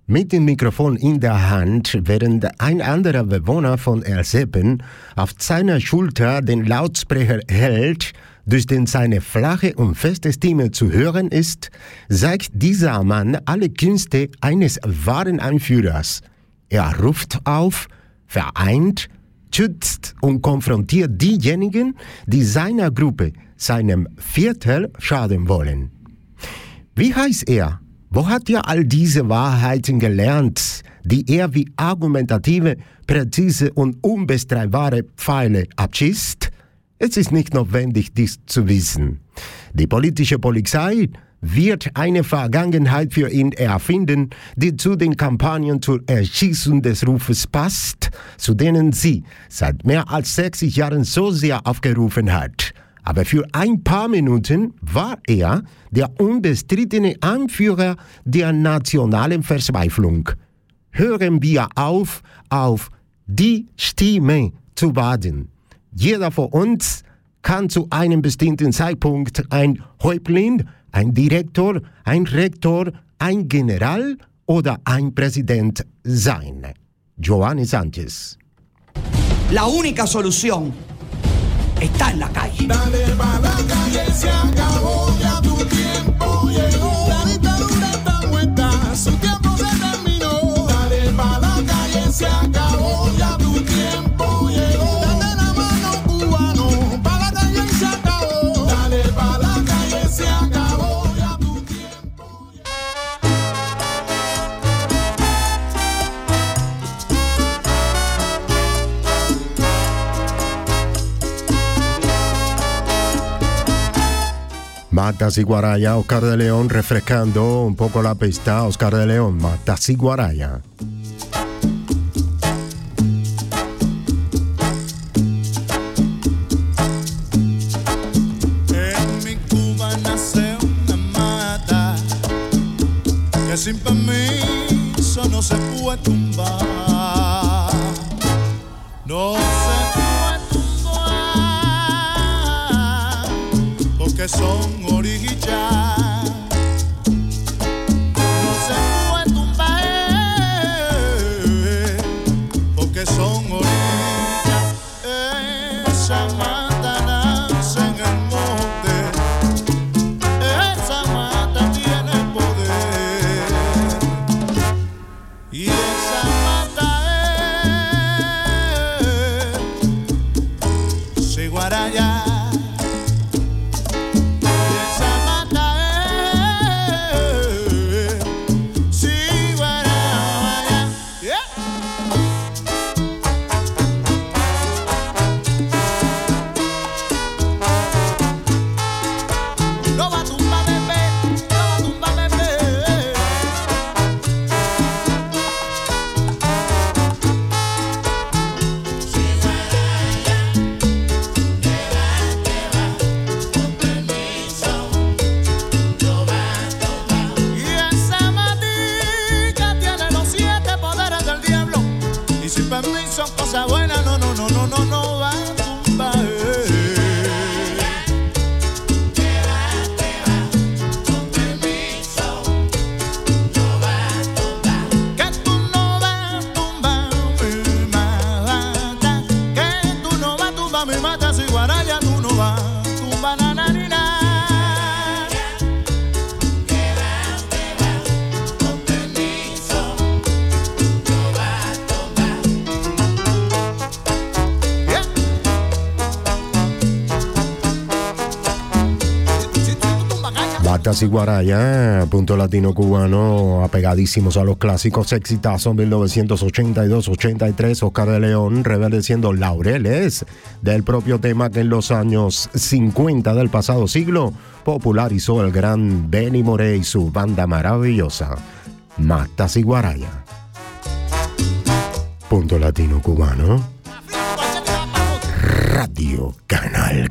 Mit dem Mikrofon in der Hand, während ein anderer Bewohner von Erseppen auf seiner Schulter den Lautsprecher hält, durch den seine flache und feste Stimme zu hören ist, zeigt dieser Mann alle Künste eines wahren Anführers. Er ruft auf, vereint, schützt und konfrontiert diejenigen, die seiner Gruppe, seinem Viertel schaden wollen. Wie heißt er? Wo hat er all diese Wahrheiten gelernt, die er wie argumentative, präzise und unbestreitbare Pfeile abschießt? Es ist nicht notwendig, dies zu wissen. Die politische Polizei wird eine Vergangenheit für ihn erfinden, die zu den Kampagnen zur Erschießung des Rufes passt, zu denen sie seit mehr als 60 Jahren so sehr aufgerufen hat. Aber für ein paar Minuten war er der unbestrittene Anführer der nationalen Verzweiflung. Hören wir auf, auf die Stimme zu warten. Jeder von uns kann zu einem bestimmten Zeitpunkt ein Häuptling, ein Direktor, ein Rektor, ein General oder ein Präsident sein. Giovanni Sánchez. La única solución está en la calle. Dale pa' la calle, se acabó, ya tu tiempo llegó. La dictadura está muerta, su tiempo se terminó. Dale pa' la se acabó, Matas y Guaraya, Oscar de León, refrescando un poco la pista. Oscar de León, Matas y Guaraya. En mi Cuba nace una mata que sin permiso no se puede tumbar. No se puede tumbar porque son Matas y Guaraya, punto latino cubano, apegadísimos a los clásicos exitazos 1982-83, Oscar de León reverdeciendo laureles del propio tema que en los años 50 del pasado siglo popularizó el gran Benny Moré y su banda maravillosa, Matas y Guaraya. Punto latino cubano, Radio Canal.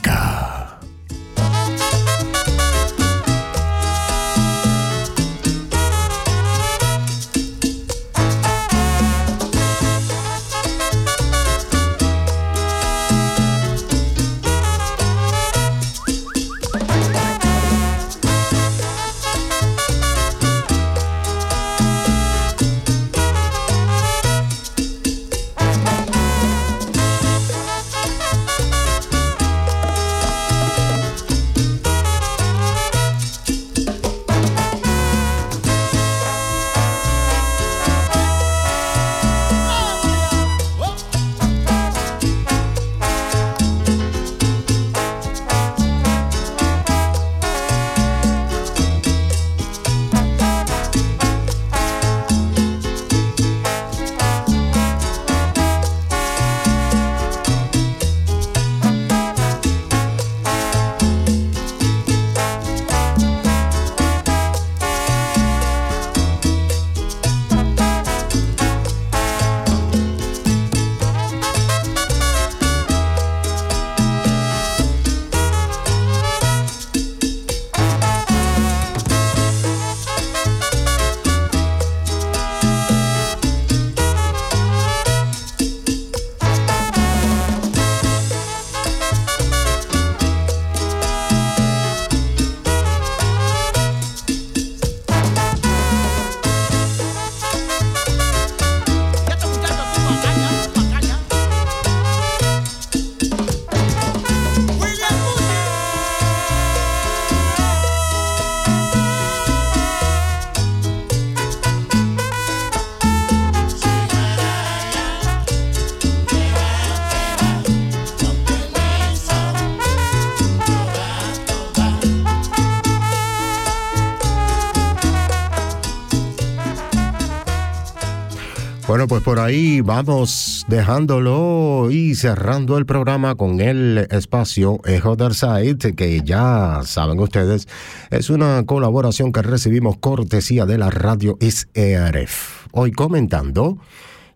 Pues por ahí vamos dejándolo y cerrando el programa con el espacio Other Side, que ya saben ustedes, es una colaboración que recibimos cortesía de la radio SERF. Hoy comentando,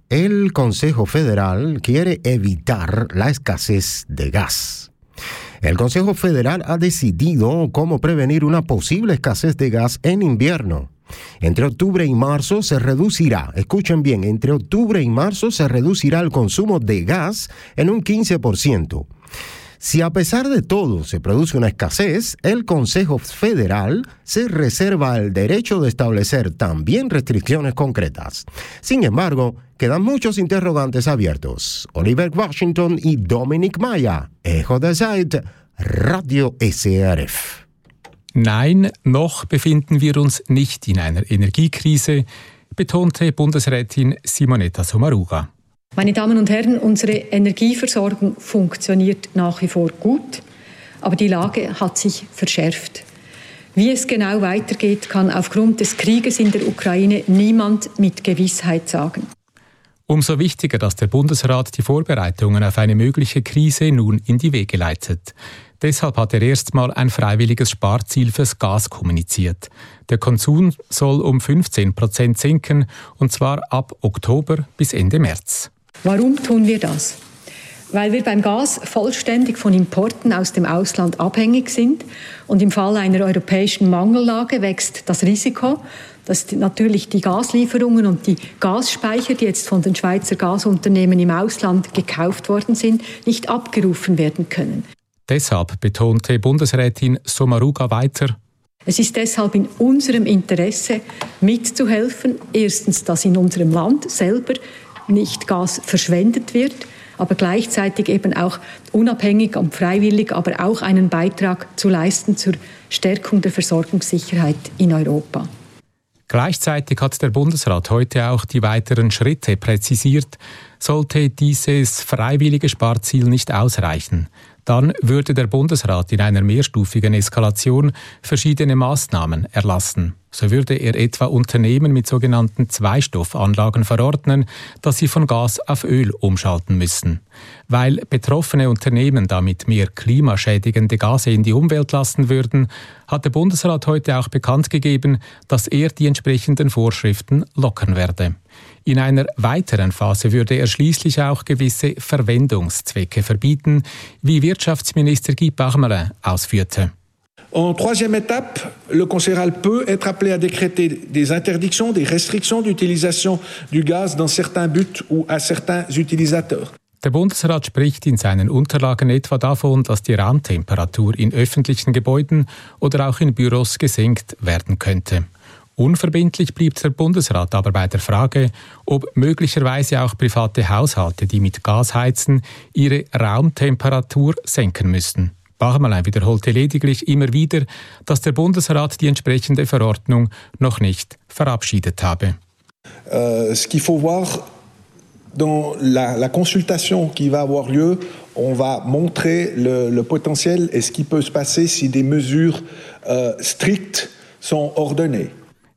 el Consejo Federal quiere evitar la escasez de gas. El Consejo Federal ha decidido cómo prevenir una posible escasez de gas en invierno. Entre octubre y marzo se reducirá, escuchen bien, entre octubre y marzo se reducirá el consumo de gas en un 15%. Si a pesar de todo se produce una escasez, el Consejo Federal se reserva el derecho de establecer también restricciones concretas. Sin embargo, quedan muchos interrogantes abiertos. Oliver Washington y Dominic Maya, Echo de Zeit, Radio SRF. Nein, noch befinden wir uns nicht in einer Energiekrise, betonte Bundesrätin Simonetta Sommaruga. Meine Damen und Herren, unsere Energieversorgung funktioniert nach wie vor gut, aber die Lage hat sich verschärft. Wie es genau weitergeht, kann aufgrund des Krieges in der Ukraine niemand mit Gewissheit sagen. Umso wichtiger, dass der Bundesrat die Vorbereitungen auf eine mögliche Krise nun in die Wege leitet. Deshalb hat er erstmal ein freiwilliges Sparziel fürs Gas kommuniziert. Der Konsum soll um 15 Prozent sinken, und zwar ab Oktober bis Ende März. Warum tun wir das? Weil wir beim Gas vollständig von Importen aus dem Ausland abhängig sind und im Fall einer europäischen Mangellage wächst das Risiko, dass natürlich die Gaslieferungen und die Gasspeicher, die jetzt von den Schweizer Gasunternehmen im Ausland gekauft worden sind, nicht abgerufen werden können. Deshalb betonte Bundesrätin Sommaruga weiter, es ist deshalb in unserem Interesse mitzuhelfen, erstens, dass in unserem Land selber nicht Gas verschwendet wird, aber gleichzeitig eben auch unabhängig und freiwillig, aber auch einen Beitrag zu leisten zur Stärkung der Versorgungssicherheit in Europa. Gleichzeitig hat der Bundesrat heute auch die weiteren Schritte präzisiert, sollte dieses freiwillige Sparziel nicht ausreichen dann würde der Bundesrat in einer mehrstufigen Eskalation verschiedene Maßnahmen erlassen. So würde er etwa Unternehmen mit sogenannten Zweistoffanlagen verordnen, dass sie von Gas auf Öl umschalten müssen. Weil betroffene Unternehmen damit mehr klimaschädigende Gase in die Umwelt lassen würden, hat der Bundesrat heute auch bekannt gegeben, dass er die entsprechenden Vorschriften lockern werde. In einer weiteren Phase würde er schließlich auch gewisse Verwendungszwecke verbieten, wie Wirtschaftsminister Guy Parmelin ausführte. En troisième étape, le Conseil peut être appelé à décréter des interdictions, des restrictions d'utilisation du gaz dans certains buts ou à certains utilisateurs. Der Bundesrat spricht in seinen Unterlagen etwa davon, dass die Raumtemperatur in öffentlichen Gebäuden oder auch in Büros gesenkt werden könnte. Unverbindlich blieb der Bundesrat aber bei der Frage, ob möglicherweise auch private Haushalte, die mit Gas heizen, ihre Raumtemperatur senken müssten. Bachmalein wiederholte lediglich immer wieder, dass der Bundesrat die entsprechende Verordnung noch nicht verabschiedet habe. Euh, ce qu'il faut voir dans la, la, consultation qui va avoir lieu, on va montrer le, le, potentiel et ce qui peut se passer si des mesures euh, strictes sont ordonnées.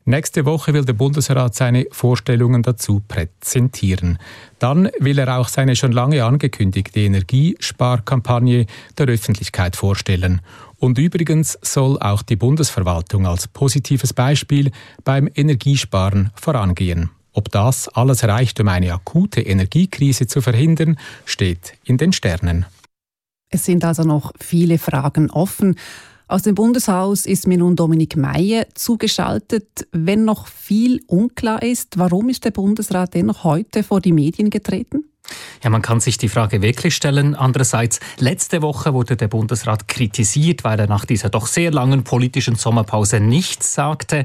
Nächste Woche will der Bundesrat seine Vorstellungen dazu präsentieren. Dann will er auch seine schon lange angekündigte Energiesparkampagne der Öffentlichkeit vorstellen. Und übrigens soll auch die Bundesverwaltung als positives Beispiel beim Energiesparen vorangehen. Ob das alles reicht, um eine akute Energiekrise zu verhindern, steht in den Sternen. Es sind also noch viele Fragen offen. Aus dem Bundeshaus ist mir nun Dominik Meyer zugeschaltet. Wenn noch viel unklar ist, warum ist der Bundesrat dennoch heute vor die Medien getreten? Ja, man kann sich die Frage wirklich stellen. Andererseits, letzte Woche wurde der Bundesrat kritisiert, weil er nach dieser doch sehr langen politischen Sommerpause nichts sagte.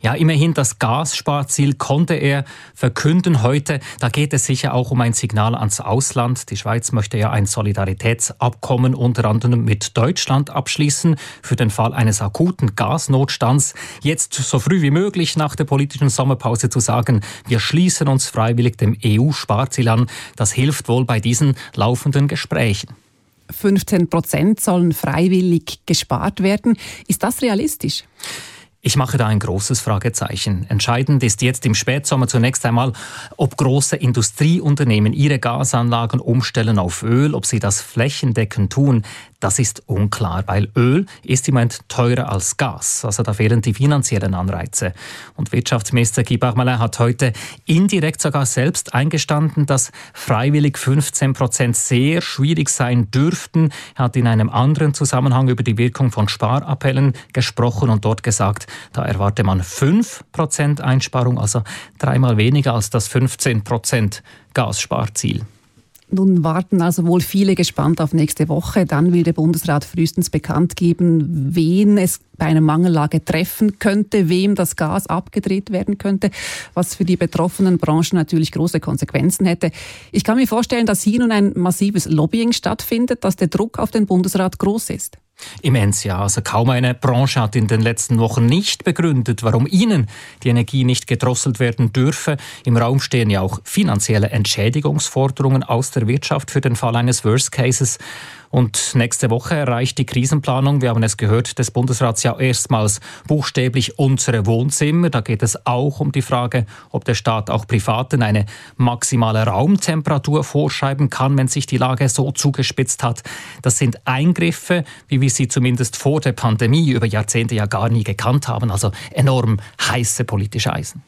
Ja, immerhin das Gassparziel konnte er verkünden heute. Da geht es sicher auch um ein Signal ans Ausland. Die Schweiz möchte ja ein Solidaritätsabkommen unter anderem mit Deutschland abschließen für den Fall eines akuten Gasnotstands. Jetzt so früh wie möglich nach der politischen Sommerpause zu sagen, wir schließen uns freiwillig dem EU-Sparziel an, das hilft wohl bei diesen laufenden Gesprächen. 15 Prozent sollen freiwillig gespart werden. Ist das realistisch? Ich mache da ein großes Fragezeichen. Entscheidend ist jetzt im Spätsommer zunächst einmal, ob große Industrieunternehmen ihre Gasanlagen umstellen auf Öl, ob sie das flächendeckend tun. Das ist unklar, weil Öl ist im Moment teurer als Gas. Also da fehlen die finanziellen Anreize. Und Wirtschaftsminister Guy Parmelin hat heute indirekt sogar selbst eingestanden, dass freiwillig 15 Prozent sehr schwierig sein dürften. Er hat in einem anderen Zusammenhang über die Wirkung von Sparappellen gesprochen und dort gesagt, da erwarte man 5 Prozent Einsparung, also dreimal weniger als das 15 Prozent Gassparziel. Nun warten also wohl viele gespannt auf nächste Woche. Dann will der Bundesrat frühestens bekannt geben, wen es bei einer Mangellage treffen könnte, wem das Gas abgedreht werden könnte, was für die betroffenen Branchen natürlich große Konsequenzen hätte. Ich kann mir vorstellen, dass hier nun ein massives Lobbying stattfindet, dass der Druck auf den Bundesrat groß ist. Immens, ja. Also kaum eine Branche hat in den letzten Wochen nicht begründet, warum ihnen die Energie nicht gedrosselt werden dürfe. Im Raum stehen ja auch finanzielle Entschädigungsforderungen aus der Wirtschaft für den Fall eines Worst Cases. Und nächste Woche erreicht die Krisenplanung, wir haben es gehört, des Bundesrats ja erstmals buchstäblich unsere Wohnzimmer. Da geht es auch um die Frage, ob der Staat auch Privaten eine maximale Raumtemperatur vorschreiben kann, wenn sich die Lage so zugespitzt hat. Das sind Eingriffe, wie wir sie zumindest vor der Pandemie über Jahrzehnte ja gar nie gekannt haben. Also enorm heiße politische Eisen.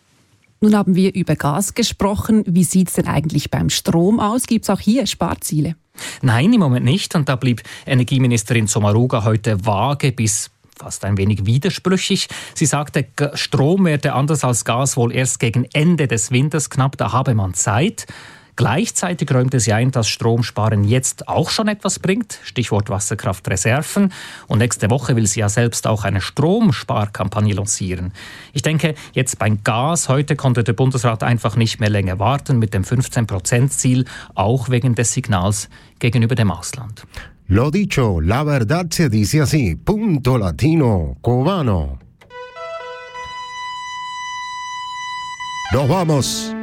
Nun haben wir über Gas gesprochen. Wie sieht es denn eigentlich beim Strom aus? Gibt es auch hier Sparziele? Nein, im Moment nicht. Und da blieb Energieministerin Sommaruga heute vage bis fast ein wenig widersprüchlich. Sie sagte, Strom werde anders als Gas wohl erst gegen Ende des Winters knapp, da habe man Zeit. Gleichzeitig räumte sie ein, dass Stromsparen jetzt auch schon etwas bringt, Stichwort Wasserkraftreserven. Und nächste Woche will sie ja selbst auch eine Stromsparkampagne lancieren. Ich denke, jetzt beim Gas, heute konnte der Bundesrat einfach nicht mehr länger warten mit dem 15-Prozent-Ziel, auch wegen des Signals gegenüber dem Ausland. Lo dicho, la verdad se dice así. Punto latino, cubano. Nos vamos.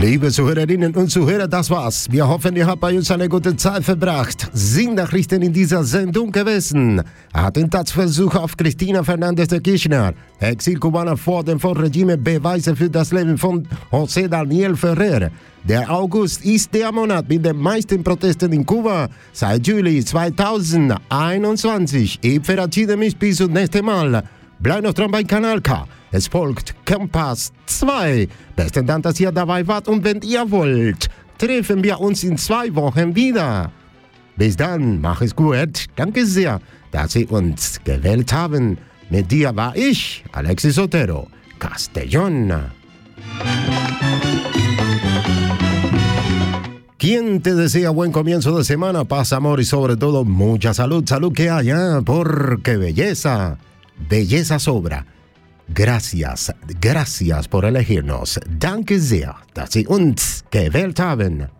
Liebe Zuhörerinnen und Zuhörer, das war's. Wir hoffen, ihr habt bei uns eine gute Zeit verbracht. Sind Nachrichten in dieser Sendung gewesen. Attentatsversuch auf Cristina Fernandez de Kirchner. Exilkubaner vor dem Vorregime Beweise für das Leben von José Daniel Ferrer. Der August ist der Monat mit den meisten Protesten in Kuba seit Juli 2021. Ich verabschiede mich bis zum nächsten Mal. Bleib noch dran beim Kanal K. Es folgt Kompass 2. Besten Dank, dass ihr dabei wart und wenn ihr wollt, treffen wir uns in zwei Wochen wieder. Bis dann, mach es gut. Danke sehr, dass Sie uns gewählt haben. Mit dir war ich, Alexis Otero, Castellón. ¿Quién te desea buen comienzo de semana? Paz, amor y sobre todo mucha salud. Salud que haya, porque belleza, belleza sobra. Gracias, gracias por elegirnos. Danke sehr, dass Sie uns gewählt haben.